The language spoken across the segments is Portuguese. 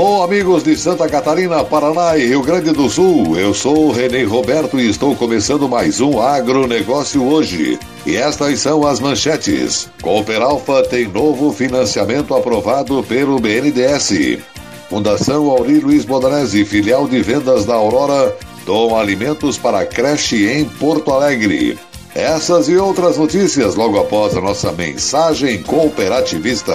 Alô, amigos de Santa Catarina, Paraná e Rio Grande do Sul. Eu sou o Renê Roberto e estou começando mais um agronegócio hoje. E estas são as manchetes. Cooper Alfa tem novo financiamento aprovado pelo BNDES. Fundação Auri Luiz Bodanese, filial de vendas da Aurora, doam alimentos para creche em Porto Alegre. Essas e outras notícias logo após a nossa mensagem cooperativista.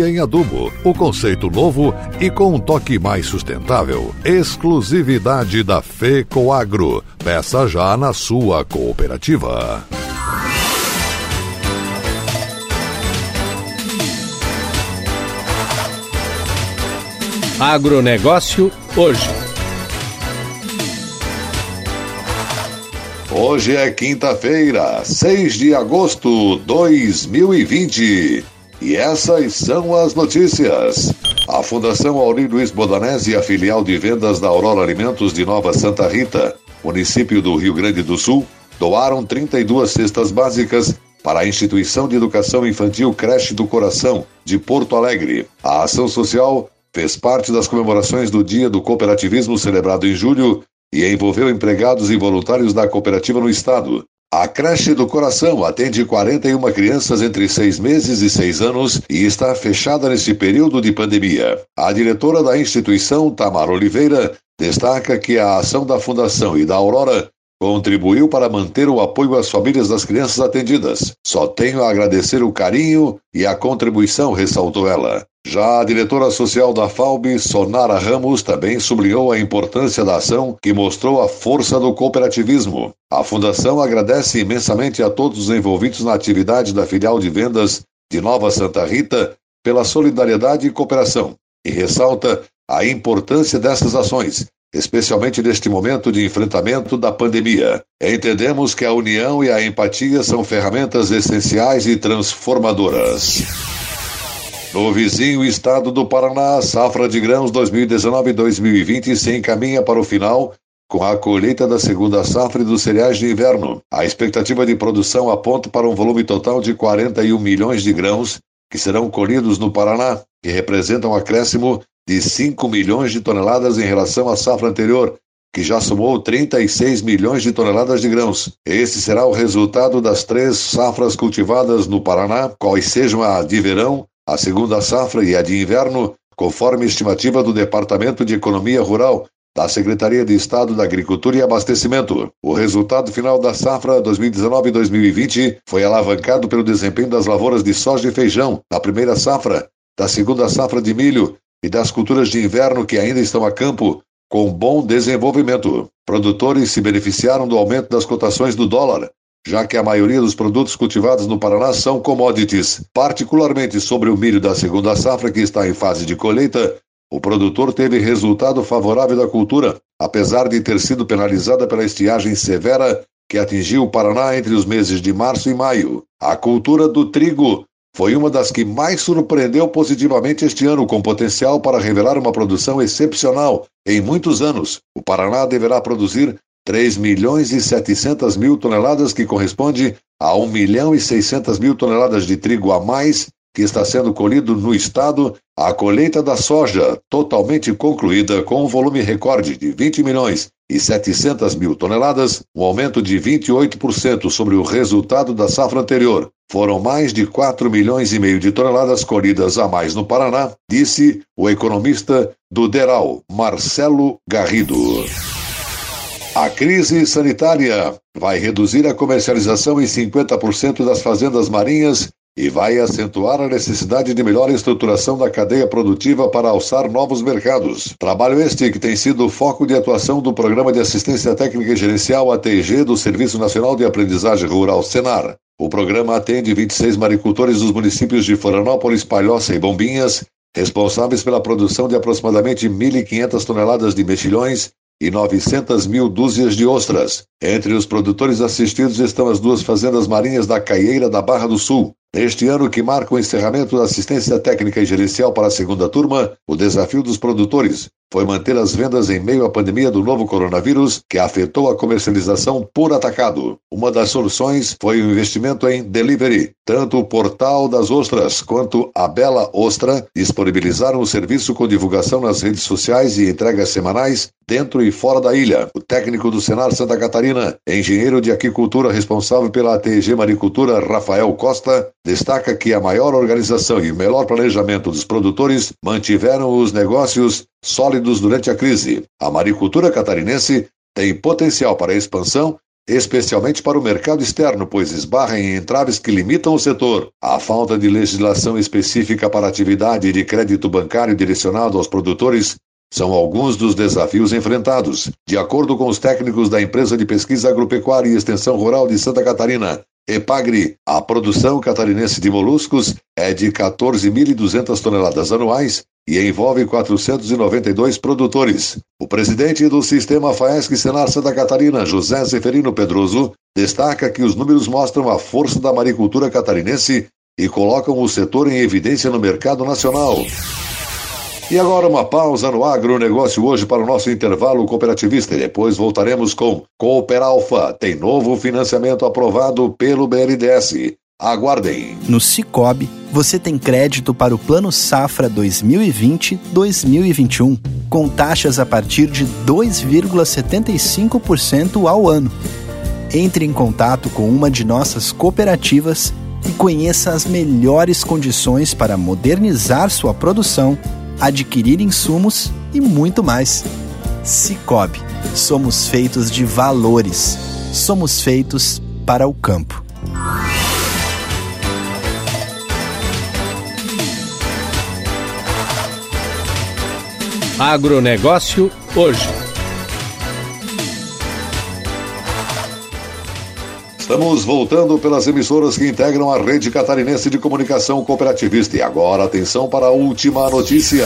em adubo. O conceito novo e com um toque mais sustentável. Exclusividade da FECOAGRO. Peça já na sua cooperativa. Agronegócio hoje. Hoje é quinta-feira, 6 de agosto de 2020. E essas são as notícias. A Fundação Auri Luiz Bodanese e a filial de vendas da Aurora Alimentos de Nova Santa Rita, município do Rio Grande do Sul, doaram 32 cestas básicas para a Instituição de Educação Infantil Creche do Coração, de Porto Alegre. A ação social fez parte das comemorações do Dia do Cooperativismo celebrado em julho e envolveu empregados e voluntários da cooperativa no estado. A creche do coração atende 41 crianças entre seis meses e seis anos e está fechada nesse período de pandemia. A diretora da instituição, Tamara Oliveira, destaca que a ação da Fundação e da Aurora contribuiu para manter o apoio às famílias das crianças atendidas. Só tenho a agradecer o carinho e a contribuição, ressaltou ela. Já a diretora social da FAUB, Sonara Ramos, também sublinhou a importância da ação que mostrou a força do cooperativismo. A Fundação agradece imensamente a todos os envolvidos na atividade da filial de vendas de Nova Santa Rita pela solidariedade e cooperação e ressalta a importância dessas ações, especialmente neste momento de enfrentamento da pandemia. Entendemos que a união e a empatia são ferramentas essenciais e transformadoras. No vizinho estado do Paraná, a safra de grãos 2019-2020 se encaminha para o final com a colheita da segunda safra dos cereais de inverno. A expectativa de produção aponta para um volume total de 41 milhões de grãos que serão colhidos no Paraná, que representam um acréscimo de 5 milhões de toneladas em relação à safra anterior, que já somou 36 milhões de toneladas de grãos. Esse será o resultado das três safras cultivadas no Paraná, quais sejam a de verão, a segunda safra e a de inverno, conforme estimativa do Departamento de Economia Rural da Secretaria de Estado da Agricultura e Abastecimento. O resultado final da safra 2019-2020 foi alavancado pelo desempenho das lavouras de soja e feijão na primeira safra, da segunda safra de milho e das culturas de inverno que ainda estão a campo, com bom desenvolvimento. Produtores se beneficiaram do aumento das cotações do dólar, já que a maioria dos produtos cultivados no Paraná são commodities. Particularmente sobre o milho da segunda safra, que está em fase de colheita, o produtor teve resultado favorável da cultura, apesar de ter sido penalizada pela estiagem severa que atingiu o Paraná entre os meses de março e maio. A cultura do trigo foi uma das que mais surpreendeu positivamente este ano, com potencial para revelar uma produção excepcional em muitos anos. O Paraná deverá produzir 3 milhões e 700 mil toneladas, que corresponde a 1 milhão e 600 mil toneladas de trigo a mais que está sendo colhido no estado, a colheita da soja totalmente concluída com um volume recorde de 20 milhões e 700 mil toneladas, um aumento de 28% sobre o resultado da safra anterior. Foram mais de 4 milhões e meio de toneladas colhidas a mais no Paraná, disse o economista do Deral, Marcelo Garrido. A crise sanitária vai reduzir a comercialização em 50% das fazendas marinhas e vai acentuar a necessidade de melhor estruturação da cadeia produtiva para alçar novos mercados. Trabalho este que tem sido o foco de atuação do Programa de Assistência Técnica e Gerencial ATG do Serviço Nacional de Aprendizagem Rural Senar. O programa atende 26 maricultores dos municípios de Florianópolis, Palhoça e Bombinhas, responsáveis pela produção de aproximadamente 1.500 toneladas de mexilhões e 900 mil dúzias de ostras. Entre os produtores assistidos estão as duas fazendas marinhas da Caieira da Barra do Sul. Neste ano que marca o encerramento da assistência técnica e gerencial para a segunda turma, o desafio dos produtores foi manter as vendas em meio à pandemia do novo coronavírus, que afetou a comercialização por atacado. Uma das soluções foi o investimento em delivery. Tanto o Portal das Ostras quanto a Bela Ostra disponibilizaram o serviço com divulgação nas redes sociais e entregas semanais dentro e fora da ilha. O técnico do Senar Santa Catarina, engenheiro de aquicultura responsável pela ATG Maricultura, Rafael Costa, destaca que a maior organização e o melhor planejamento dos produtores mantiveram os negócios sólidos durante a crise. A maricultura catarinense tem potencial para expansão, especialmente para o mercado externo, pois esbarra em entraves que limitam o setor. A falta de legislação específica para atividade de crédito bancário direcionado aos produtores são alguns dos desafios enfrentados. De acordo com os técnicos da empresa de pesquisa agropecuária e extensão rural de Santa Catarina, Epagri, a produção catarinense de moluscos é de 14.200 toneladas anuais e envolve 492 produtores. O presidente do sistema FAESC Senar Santa Catarina, José Zeferino Pedroso, destaca que os números mostram a força da maricultura catarinense e colocam o setor em evidência no mercado nacional. E agora uma pausa no agronegócio hoje para o nosso intervalo cooperativista e depois voltaremos com Cooper Alfa. Tem novo financiamento aprovado pelo BNDES. Aguardem. No Cicobi, você tem crédito para o Plano Safra 2020-2021, com taxas a partir de 2,75% ao ano. Entre em contato com uma de nossas cooperativas e conheça as melhores condições para modernizar sua produção, adquirir insumos e muito mais. Cicobi, somos feitos de valores. Somos feitos para o campo. Agronegócio hoje. Estamos voltando pelas emissoras que integram a rede catarinense de comunicação cooperativista. E agora, atenção para a última notícia.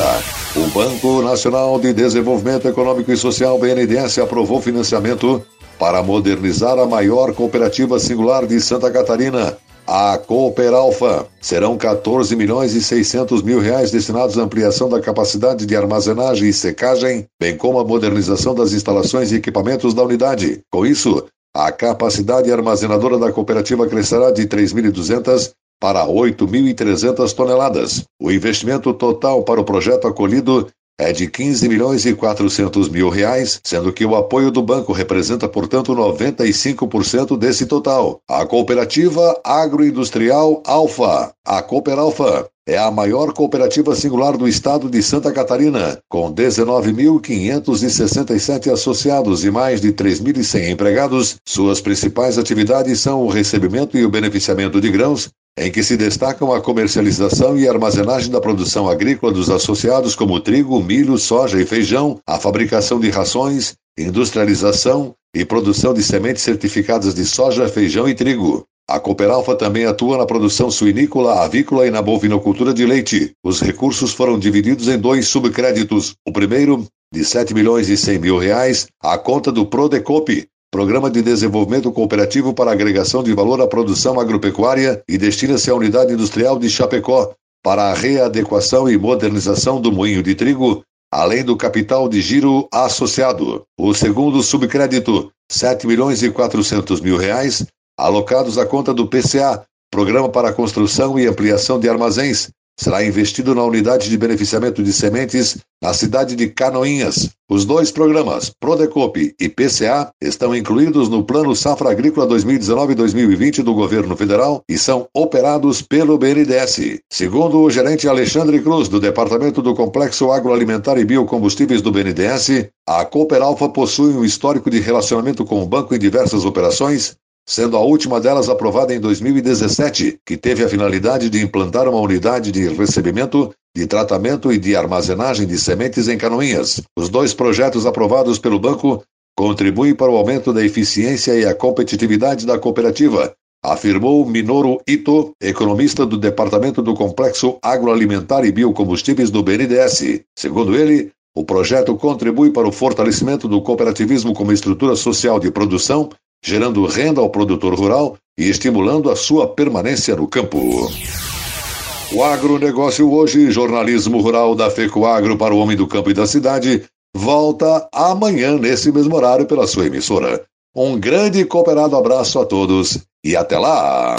O Banco Nacional de Desenvolvimento Econômico e Social, BNDES, aprovou financiamento para modernizar a maior cooperativa singular de Santa Catarina, a Cooper Alfa. Serão 14 milhões e 600 mil reais destinados à ampliação da capacidade de armazenagem e secagem, bem como à modernização das instalações e equipamentos da unidade. Com isso, a capacidade armazenadora da cooperativa crescerá de 3.200 para 8.300 toneladas. O investimento total para o projeto acolhido é de 15 milhões e 400 mil reais, sendo que o apoio do banco representa, portanto, 95% desse total. A cooperativa agroindustrial Alfa, a Cooper Alfa, é a maior cooperativa singular do estado de Santa Catarina, com 19.567 associados e mais de 3.100 empregados. Suas principais atividades são o recebimento e o beneficiamento de grãos, em que se destacam a comercialização e armazenagem da produção agrícola dos associados como trigo, milho, soja e feijão, a fabricação de rações, industrialização e produção de sementes certificadas de soja, feijão e trigo. A Cooperalfa também atua na produção suinícola, avícola e na bovinocultura de leite. Os recursos foram divididos em dois subcréditos. O primeiro, de 7 milhões e 100 mil reais, à conta do Prodecop, Programa de Desenvolvimento Cooperativo para Agregação de Valor à Produção Agropecuária e destina-se à Unidade Industrial de Chapecó para a readequação e modernização do moinho de trigo, além do capital de giro associado. O segundo subcrédito, 7 milhões e 400 mil reais, alocados à conta do PCA, Programa para a Construção e Ampliação de Armazéns, será investido na unidade de beneficiamento de sementes na cidade de Canoinhas. Os dois programas, Prodecop e PCA, estão incluídos no Plano Safra Agrícola 2019-2020 do governo federal e são operados pelo BNDES. Segundo o gerente Alexandre Cruz, do Departamento do Complexo Agroalimentar e Biocombustíveis do BNDES, a Cooper Alfa possui um histórico de relacionamento com o banco em diversas operações, sendo a última delas aprovada em 2017, que teve a finalidade de implantar uma unidade de recebimento, de tratamento e de armazenagem de sementes em Canoinhas. Os dois projetos aprovados pelo banco contribuem para o aumento da eficiência e a competitividade da cooperativa, afirmou Minoru Ito, economista do Departamento do Complexo Agroalimentar e Biocombustíveis do BNDES. Segundo ele, o projeto contribui para o fortalecimento do cooperativismo como estrutura social de produção, gerando renda ao produtor rural e estimulando a sua permanência no campo. O agronegócio hoje, jornalismo rural da FECO Agro para o homem do campo e da cidade, volta amanhã nesse mesmo horário pela sua emissora. Um grande e cooperado abraço a todos e até lá!